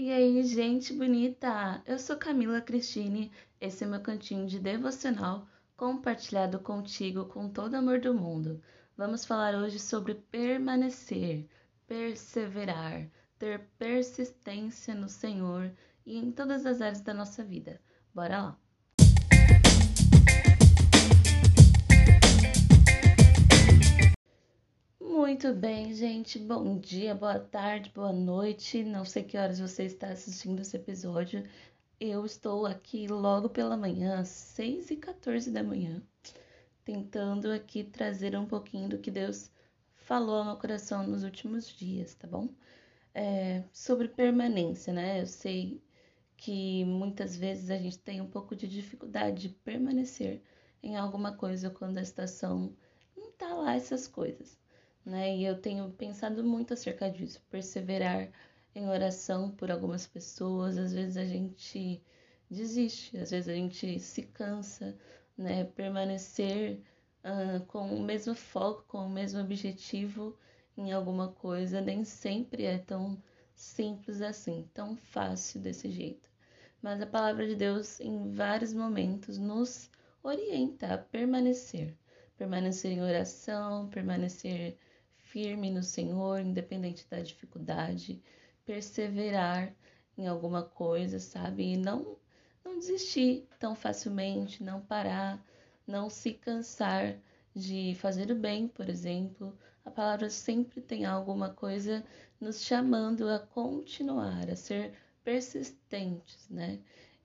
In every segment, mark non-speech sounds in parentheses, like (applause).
E aí, gente bonita! Eu sou Camila Cristine, esse é meu cantinho de devocional compartilhado contigo com todo amor do mundo. Vamos falar hoje sobre permanecer, perseverar, ter persistência no Senhor e em todas as áreas da nossa vida. Bora lá! Muito bem, gente. Bom dia, boa tarde, boa noite. Não sei que horas você está assistindo esse episódio. Eu estou aqui logo pela manhã, 6 e 14 da manhã, tentando aqui trazer um pouquinho do que Deus falou ao meu coração nos últimos dias, tá bom? É, sobre permanência, né? Eu sei que muitas vezes a gente tem um pouco de dificuldade de permanecer em alguma coisa quando a estação não tá lá essas coisas né? E eu tenho pensado muito acerca disso, perseverar em oração por algumas pessoas, às vezes a gente desiste, às vezes a gente se cansa, né? Permanecer uh, com o mesmo foco, com o mesmo objetivo em alguma coisa, nem sempre é tão simples assim, tão fácil desse jeito. Mas a palavra de Deus, em vários momentos, nos orienta a permanecer. Permanecer em oração, permanecer firme no Senhor, independente da dificuldade, perseverar em alguma coisa, sabe? E não, não desistir tão facilmente, não parar, não se cansar de fazer o bem, por exemplo. A palavra sempre tem alguma coisa nos chamando a continuar, a ser persistentes, né?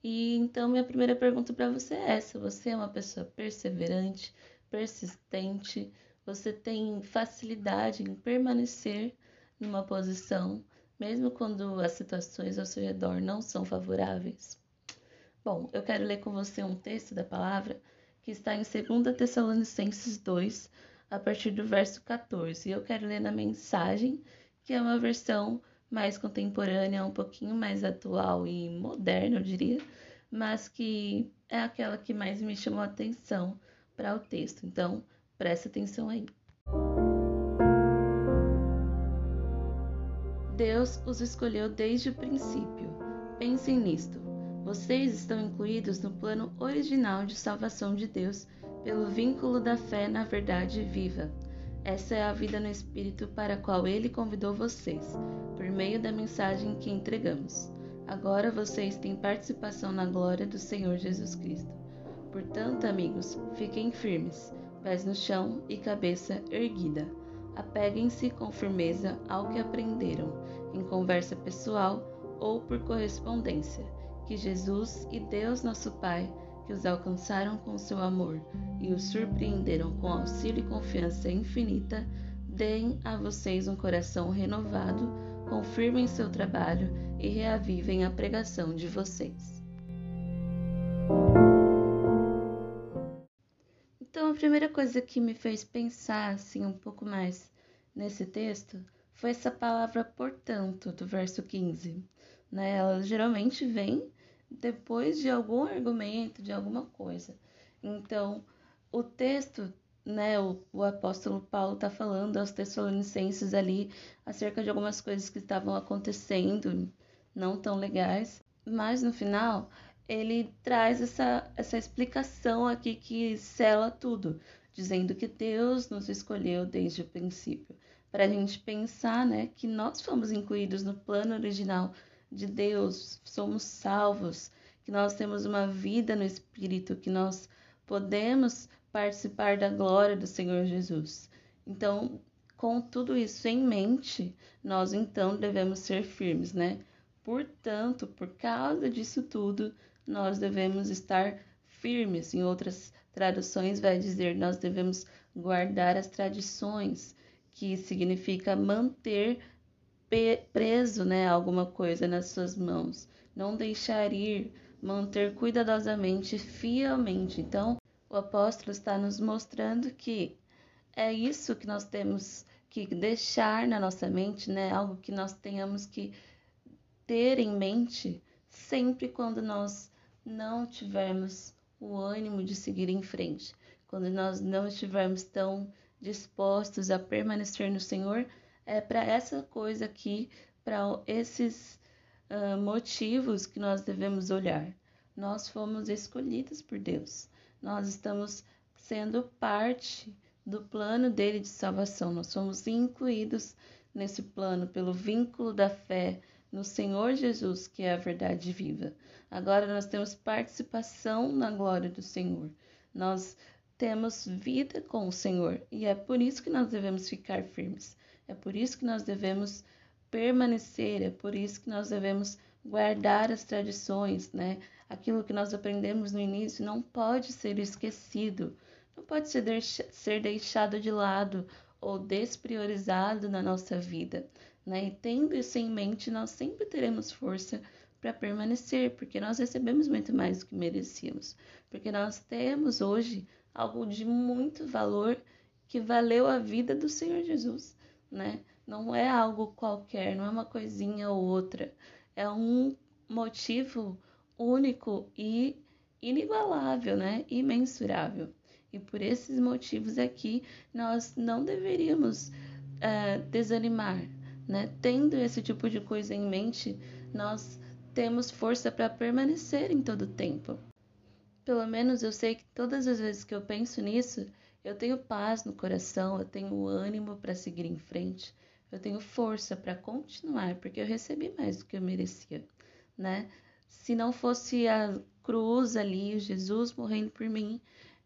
E então minha primeira pergunta para você é essa: você é uma pessoa perseverante, persistente? Você tem facilidade em permanecer numa posição, mesmo quando as situações ao seu redor não são favoráveis? Bom, eu quero ler com você um texto da palavra que está em 2 Tessalonicenses 2, a partir do verso 14. E eu quero ler na mensagem, que é uma versão mais contemporânea, um pouquinho mais atual e moderna, eu diria, mas que é aquela que mais me chamou a atenção para o texto. Então, Presta atenção aí. Deus os escolheu desde o princípio. Pensem nisto. Vocês estão incluídos no plano original de salvação de Deus pelo vínculo da fé na verdade viva. Essa é a vida no Espírito para a qual Ele convidou vocês, por meio da mensagem que entregamos. Agora vocês têm participação na glória do Senhor Jesus Cristo. Portanto, amigos, fiquem firmes pés no chão e cabeça erguida. Apeguem-se com firmeza ao que aprenderam, em conversa pessoal ou por correspondência. Que Jesus e Deus nosso Pai, que os alcançaram com seu amor e os surpreenderam com auxílio e confiança infinita, deem a vocês um coração renovado, confirmem seu trabalho e reavivem a pregação de vocês. Primeira coisa que me fez pensar assim um pouco mais nesse texto foi essa palavra portanto do verso 15. Né? Ela geralmente vem depois de algum argumento, de alguma coisa. Então, o texto, né, o, o apóstolo Paulo está falando aos Tessalonicenses ali acerca de algumas coisas que estavam acontecendo, não tão legais, mas no final ele traz essa, essa explicação aqui que sela tudo, dizendo que Deus nos escolheu desde o princípio, para a gente pensar né, que nós fomos incluídos no plano original de Deus, somos salvos, que nós temos uma vida no Espírito, que nós podemos participar da glória do Senhor Jesus. Então, com tudo isso em mente, nós então devemos ser firmes, né? Portanto, por causa disso tudo, nós devemos estar firmes. Em outras traduções, vai dizer nós devemos guardar as tradições, que significa manter preso né, alguma coisa nas suas mãos, não deixar ir, manter cuidadosamente, fielmente. Então, o apóstolo está nos mostrando que é isso que nós temos que deixar na nossa mente, né? Algo que nós tenhamos que ter em mente sempre quando nós não tivermos o ânimo de seguir em frente, quando nós não estivermos tão dispostos a permanecer no Senhor, é para essa coisa aqui, para esses uh, motivos que nós devemos olhar. Nós fomos escolhidos por Deus. Nós estamos sendo parte do plano dele de salvação. Nós somos incluídos nesse plano pelo vínculo da fé no Senhor Jesus, que é a verdade viva. Agora nós temos participação na glória do Senhor. Nós temos vida com o Senhor e é por isso que nós devemos ficar firmes. É por isso que nós devemos permanecer, é por isso que nós devemos guardar as tradições, né? Aquilo que nós aprendemos no início não pode ser esquecido, não pode ser, deixado de lado ou despriorizado na nossa vida, né? E tendo isso em mente, nós sempre teremos força para permanecer, porque nós recebemos muito mais do que merecíamos, porque nós temos hoje algo de muito valor que valeu a vida do Senhor Jesus, né? Não é algo qualquer, não é uma coisinha ou outra, é um motivo único e inigualável, né? Imensurável. E por esses motivos aqui nós não deveríamos uh, desanimar, né? Tendo esse tipo de coisa em mente, nós temos força para permanecer em todo o tempo. Pelo menos eu sei que todas as vezes que eu penso nisso, eu tenho paz no coração, eu tenho ânimo para seguir em frente, eu tenho força para continuar, porque eu recebi mais do que eu merecia, né? Se não fosse a cruz ali, Jesus morrendo por mim,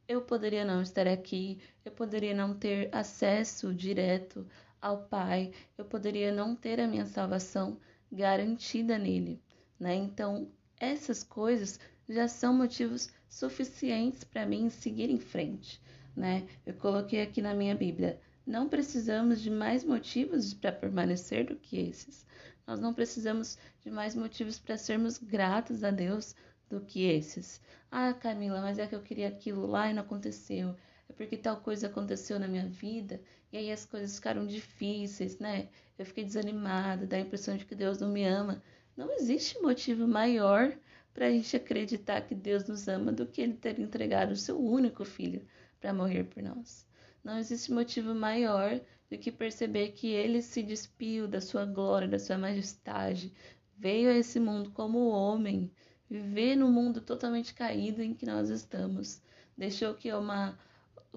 eu poderia não estar aqui, eu poderia não ter acesso direto ao Pai, eu poderia não ter a minha salvação garantida nele, né? Então, essas coisas já são motivos suficientes para mim seguir em frente, né? Eu coloquei aqui na minha Bíblia, não precisamos de mais motivos para permanecer do que esses. Nós não precisamos de mais motivos para sermos gratos a Deus do que esses. Ah, Camila, mas é que eu queria aquilo lá e não aconteceu. É porque tal coisa aconteceu na minha vida e aí as coisas ficaram difíceis, né? Eu fiquei desanimada, dá a impressão de que Deus não me ama. Não existe motivo maior para a gente acreditar que Deus nos ama do que Ele ter entregado o seu único filho para morrer por nós. Não existe motivo maior do que perceber que Ele se despiu da sua glória, da sua majestade, veio a esse mundo como homem, viver no mundo totalmente caído em que nós estamos. Deixou que uma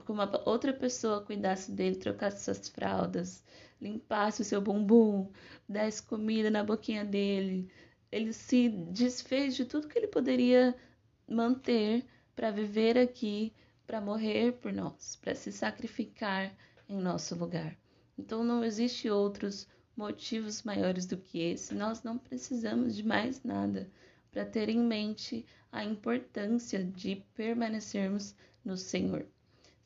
que uma outra pessoa cuidasse dele, trocasse suas fraldas, limpasse o seu bumbum, desse comida na boquinha dele. Ele se desfez de tudo que ele poderia manter para viver aqui, para morrer por nós, para se sacrificar em nosso lugar. Então não existe outros motivos maiores do que esse. Nós não precisamos de mais nada para ter em mente a importância de permanecermos no Senhor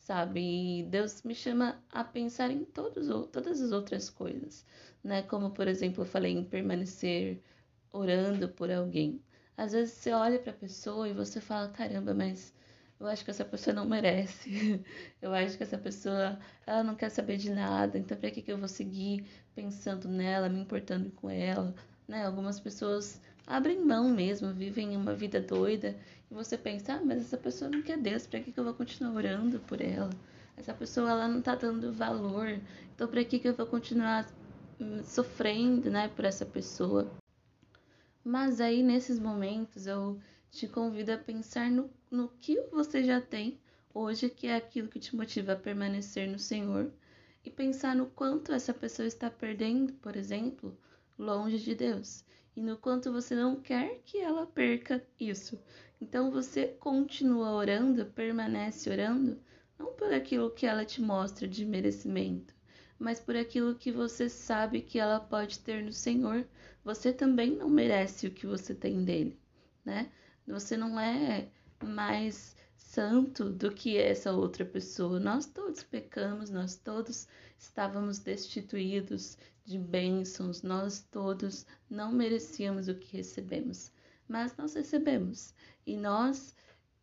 sabe? E Deus me chama a pensar em todos, todas as outras coisas, né? Como, por exemplo, eu falei em permanecer orando por alguém. Às vezes você olha para a pessoa e você fala: caramba, mas eu acho que essa pessoa não merece. (laughs) eu acho que essa pessoa ela não quer saber de nada. Então, para que, que eu vou seguir pensando nela, me importando com ela? Né? Algumas pessoas abrem mão mesmo, vivem uma vida doida você pensa, ah, mas essa pessoa não quer Deus, para que, que eu vou continuar orando por ela? Essa pessoa ela não tá dando valor, então para que, que eu vou continuar hum, sofrendo, né, por essa pessoa? Mas aí nesses momentos eu te convido a pensar no, no que você já tem hoje, que é aquilo que te motiva a permanecer no Senhor, e pensar no quanto essa pessoa está perdendo, por exemplo, longe de Deus e no quanto você não quer que ela perca isso. Então você continua orando, permanece orando, não por aquilo que ela te mostra de merecimento, mas por aquilo que você sabe que ela pode ter no Senhor. Você também não merece o que você tem dele, né? Você não é mais santo do que essa outra pessoa. Nós todos pecamos, nós todos estávamos destituídos de bênçãos, nós todos não merecíamos o que recebemos, mas nós recebemos. E nós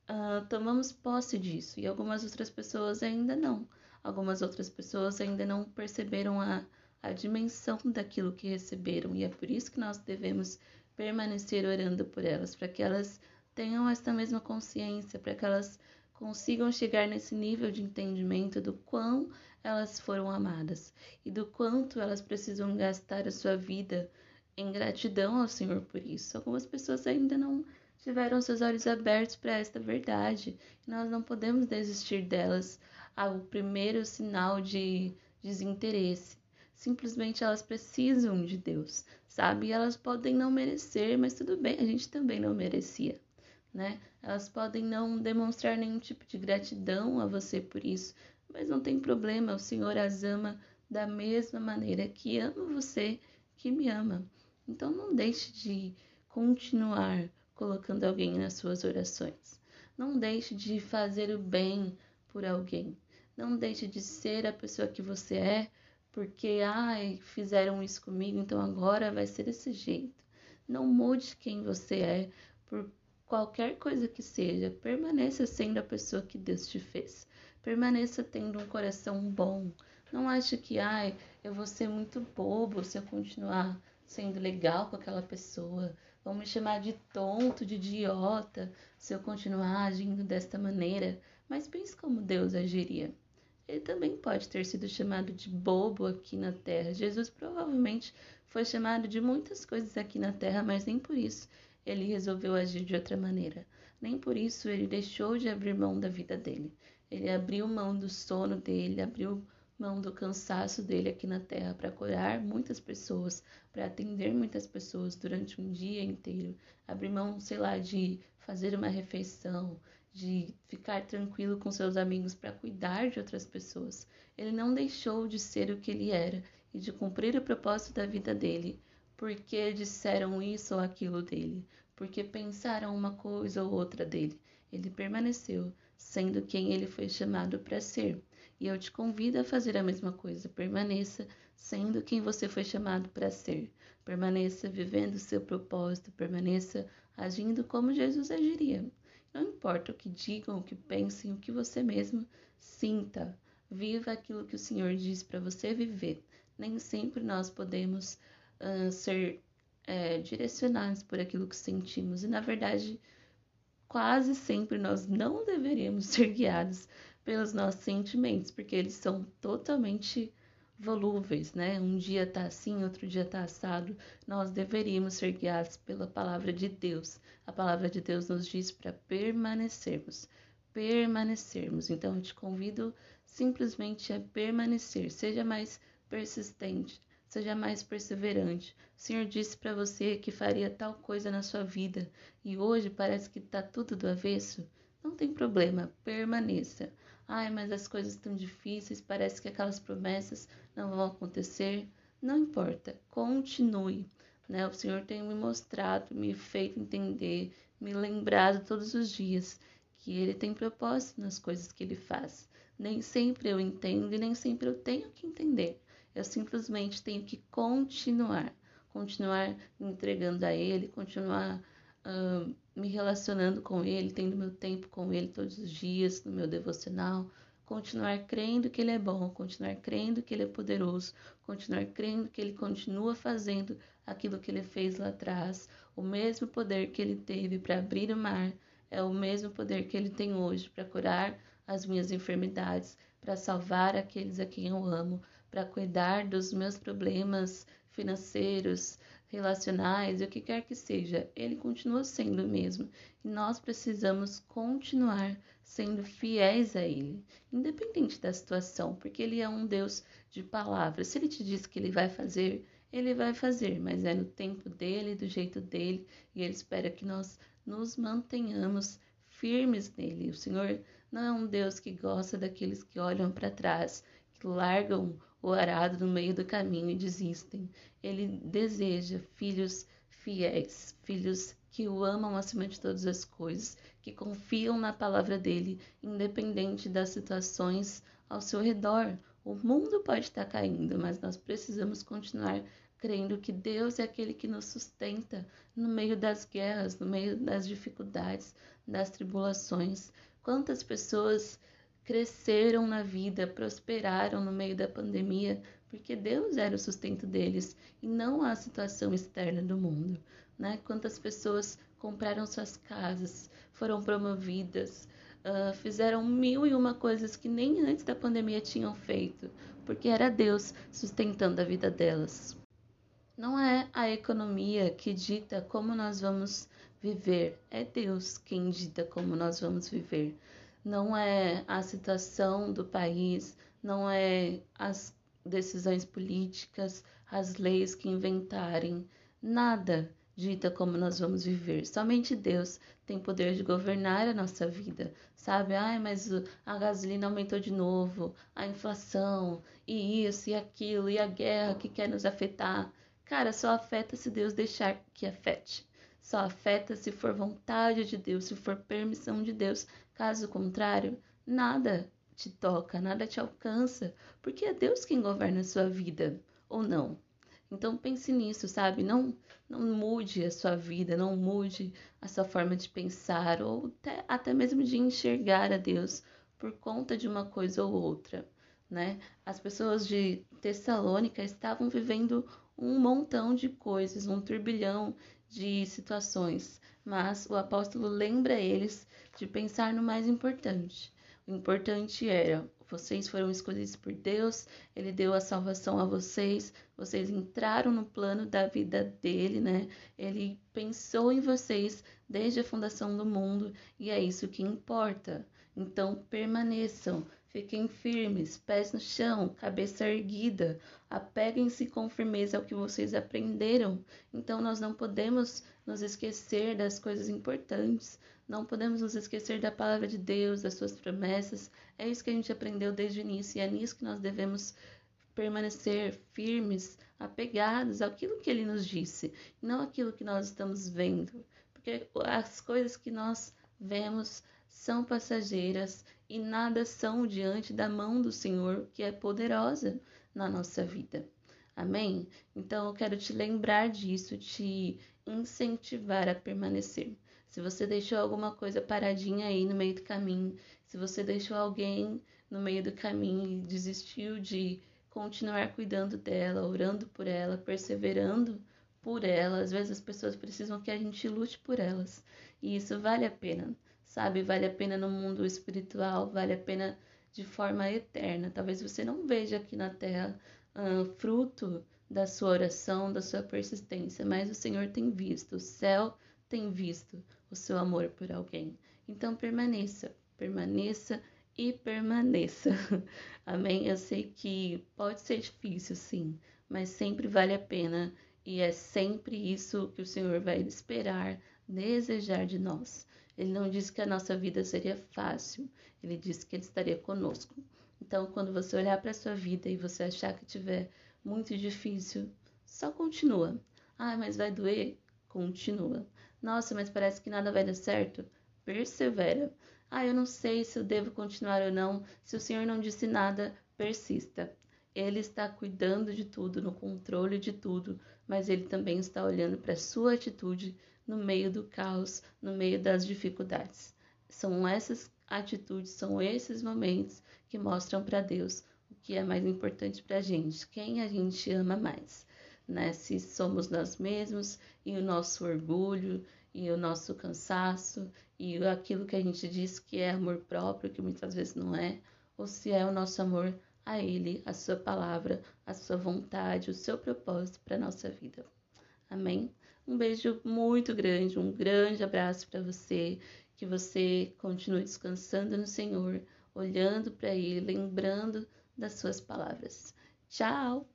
uh, tomamos posse disso. E algumas outras pessoas ainda não. Algumas outras pessoas ainda não perceberam a, a dimensão daquilo que receberam. E é por isso que nós devemos permanecer orando por elas, para que elas tenham esta mesma consciência, para que elas consigam chegar nesse nível de entendimento do quão elas foram amadas e do quanto elas precisam gastar a sua vida em gratidão ao Senhor por isso. Algumas pessoas ainda não tiveram seus olhos abertos para esta verdade. Nós não podemos desistir delas ao primeiro sinal de desinteresse. Simplesmente elas precisam de Deus, sabe? E elas podem não merecer, mas tudo bem, a gente também não merecia, né? Elas podem não demonstrar nenhum tipo de gratidão a você por isso, mas não tem problema, o Senhor as ama da mesma maneira que ama você, que me ama. Então não deixe de continuar colocando alguém nas suas orações. Não deixe de fazer o bem por alguém. Não deixe de ser a pessoa que você é, porque ai, fizeram isso comigo, então agora vai ser desse jeito. Não mude quem você é por qualquer coisa que seja. Permaneça sendo a pessoa que Deus te fez. Permaneça tendo um coração bom. Não ache que ai, eu vou ser muito bobo se eu continuar sendo legal com aquela pessoa vão me chamar de tonto, de idiota, se eu continuar agindo desta maneira. Mas pense como Deus agiria. Ele também pode ter sido chamado de bobo aqui na terra. Jesus provavelmente foi chamado de muitas coisas aqui na terra, mas nem por isso ele resolveu agir de outra maneira. Nem por isso ele deixou de abrir mão da vida dele. Ele abriu mão do sono dele, abriu mão do cansaço dele aqui na Terra para curar muitas pessoas, para atender muitas pessoas durante um dia inteiro, abrir mão, sei lá, de fazer uma refeição, de ficar tranquilo com seus amigos para cuidar de outras pessoas. Ele não deixou de ser o que ele era e de cumprir o propósito da vida dele, porque disseram isso ou aquilo dele, porque pensaram uma coisa ou outra dele. Ele permaneceu sendo quem ele foi chamado para ser. E eu te convido a fazer a mesma coisa. Permaneça sendo quem você foi chamado para ser. Permaneça vivendo o seu propósito. Permaneça agindo como Jesus agiria. Não importa o que digam, o que pensem, o que você mesmo sinta. Viva aquilo que o Senhor diz para você viver. Nem sempre nós podemos uh, ser é, direcionados por aquilo que sentimos. E, na verdade, quase sempre nós não deveríamos ser guiados pelos nossos sentimentos, porque eles são totalmente volúveis, né? Um dia tá assim, outro dia tá assado. Nós deveríamos ser guiados pela palavra de Deus. A palavra de Deus nos diz para permanecermos, permanecermos. Então eu te convido simplesmente a permanecer, seja mais persistente, seja mais perseverante. O Senhor disse para você que faria tal coisa na sua vida e hoje parece que tá tudo do avesso. Não tem problema, permaneça. Ai, mas as coisas estão difíceis, parece que aquelas promessas não vão acontecer. Não importa, continue. Né? O Senhor tem me mostrado, me feito entender, me lembrado todos os dias que Ele tem propósito nas coisas que Ele faz. Nem sempre eu entendo e nem sempre eu tenho que entender. Eu simplesmente tenho que continuar, continuar me entregando a Ele, continuar uh, me relacionando com Ele, tendo meu tempo com Ele todos os dias, no meu devocional, continuar crendo que Ele é bom, continuar crendo que Ele é poderoso, continuar crendo que Ele continua fazendo aquilo que Ele fez lá atrás. O mesmo poder que Ele teve para abrir o mar é o mesmo poder que Ele tem hoje para curar as minhas enfermidades, para salvar aqueles a quem eu amo, para cuidar dos meus problemas financeiros, relacionais o que quer que seja, ele continua sendo o mesmo. E nós precisamos continuar sendo fiéis a ele, independente da situação, porque ele é um Deus de palavras. Se ele te diz que ele vai fazer, ele vai fazer, mas é no tempo dele, do jeito dele, e ele espera que nós nos mantenhamos firmes nele. O Senhor não é um Deus que gosta daqueles que olham para trás, que largam o arado no meio do caminho e desistem. Ele deseja filhos fiéis, filhos que o amam acima de todas as coisas, que confiam na palavra dele, independente das situações ao seu redor. O mundo pode estar caindo, mas nós precisamos continuar crendo que Deus é aquele que nos sustenta no meio das guerras, no meio das dificuldades, das tribulações. Quantas pessoas cresceram na vida, prosperaram no meio da pandemia, porque Deus era o sustento deles e não a situação externa do mundo. Né? Quantas pessoas compraram suas casas, foram promovidas, uh, fizeram mil e uma coisas que nem antes da pandemia tinham feito, porque era Deus sustentando a vida delas. Não é a economia que dita como nós vamos viver, é Deus quem dita como nós vamos viver. Não é a situação do país, não é as decisões políticas, as leis que inventarem, nada dita como nós vamos viver. Somente Deus tem poder de governar a nossa vida, sabe? Ai, mas a gasolina aumentou de novo, a inflação, e isso e aquilo, e a guerra que quer nos afetar. Cara, só afeta se Deus deixar que afete. Só afeta se for vontade de Deus, se for permissão de Deus. Caso contrário, nada te toca, nada te alcança, porque é Deus quem governa a sua vida, ou não. Então pense nisso, sabe? Não, não mude a sua vida, não mude a sua forma de pensar, ou até, até mesmo de enxergar a Deus por conta de uma coisa ou outra. Né? As pessoas de Tessalônica estavam vivendo um montão de coisas, um turbilhão de situações, mas o apóstolo lembra eles de pensar no mais importante. O importante era: vocês foram escolhidos por Deus, Ele deu a salvação a vocês, vocês entraram no plano da vida dele, né? Ele pensou em vocês desde a fundação do mundo e é isso que importa. Então permaneçam, Fiquem firmes, pés no chão, cabeça erguida. Apeguem-se com firmeza ao que vocês aprenderam. Então, nós não podemos nos esquecer das coisas importantes. Não podemos nos esquecer da palavra de Deus, das suas promessas. É isso que a gente aprendeu desde o início e é nisso que nós devemos permanecer firmes, apegados àquilo que ele nos disse, não aquilo que nós estamos vendo. Porque as coisas que nós vemos são passageiras e nada são diante da mão do Senhor, que é poderosa na nossa vida. Amém? Então eu quero te lembrar disso, te incentivar a permanecer. Se você deixou alguma coisa paradinha aí no meio do caminho, se você deixou alguém no meio do caminho e desistiu de continuar cuidando dela, orando por ela, perseverando por ela, às vezes as pessoas precisam que a gente lute por elas, e isso vale a pena sabe? Vale a pena no mundo espiritual, vale a pena de forma eterna. Talvez você não veja aqui na terra uh, fruto da sua oração, da sua persistência, mas o Senhor tem visto, o céu tem visto o seu amor por alguém. Então permaneça, permaneça e permaneça. (laughs) Amém? Eu sei que pode ser difícil, sim, mas sempre vale a pena e é sempre isso que o Senhor vai esperar, desejar de nós. Ele não disse que a nossa vida seria fácil, ele disse que ele estaria conosco. Então, quando você olhar para a sua vida e você achar que tiver muito difícil, só continua. Ah, mas vai doer? Continua. Nossa, mas parece que nada vai dar certo? Persevera. Ah, eu não sei se eu devo continuar ou não. Se o Senhor não disse nada, persista. Ele está cuidando de tudo, no controle de tudo, mas ele também está olhando para a sua atitude no meio do caos, no meio das dificuldades. São essas atitudes, são esses momentos que mostram para Deus o que é mais importante para a gente, quem a gente ama mais. Né? Se somos nós mesmos e o nosso orgulho e o nosso cansaço e aquilo que a gente diz que é amor próprio, que muitas vezes não é, ou se é o nosso amor a Ele, a Sua palavra, a Sua vontade, o seu propósito para a nossa vida. Amém? Um beijo muito grande, um grande abraço para você. Que você continue descansando no Senhor, olhando para Ele, lembrando das suas palavras. Tchau!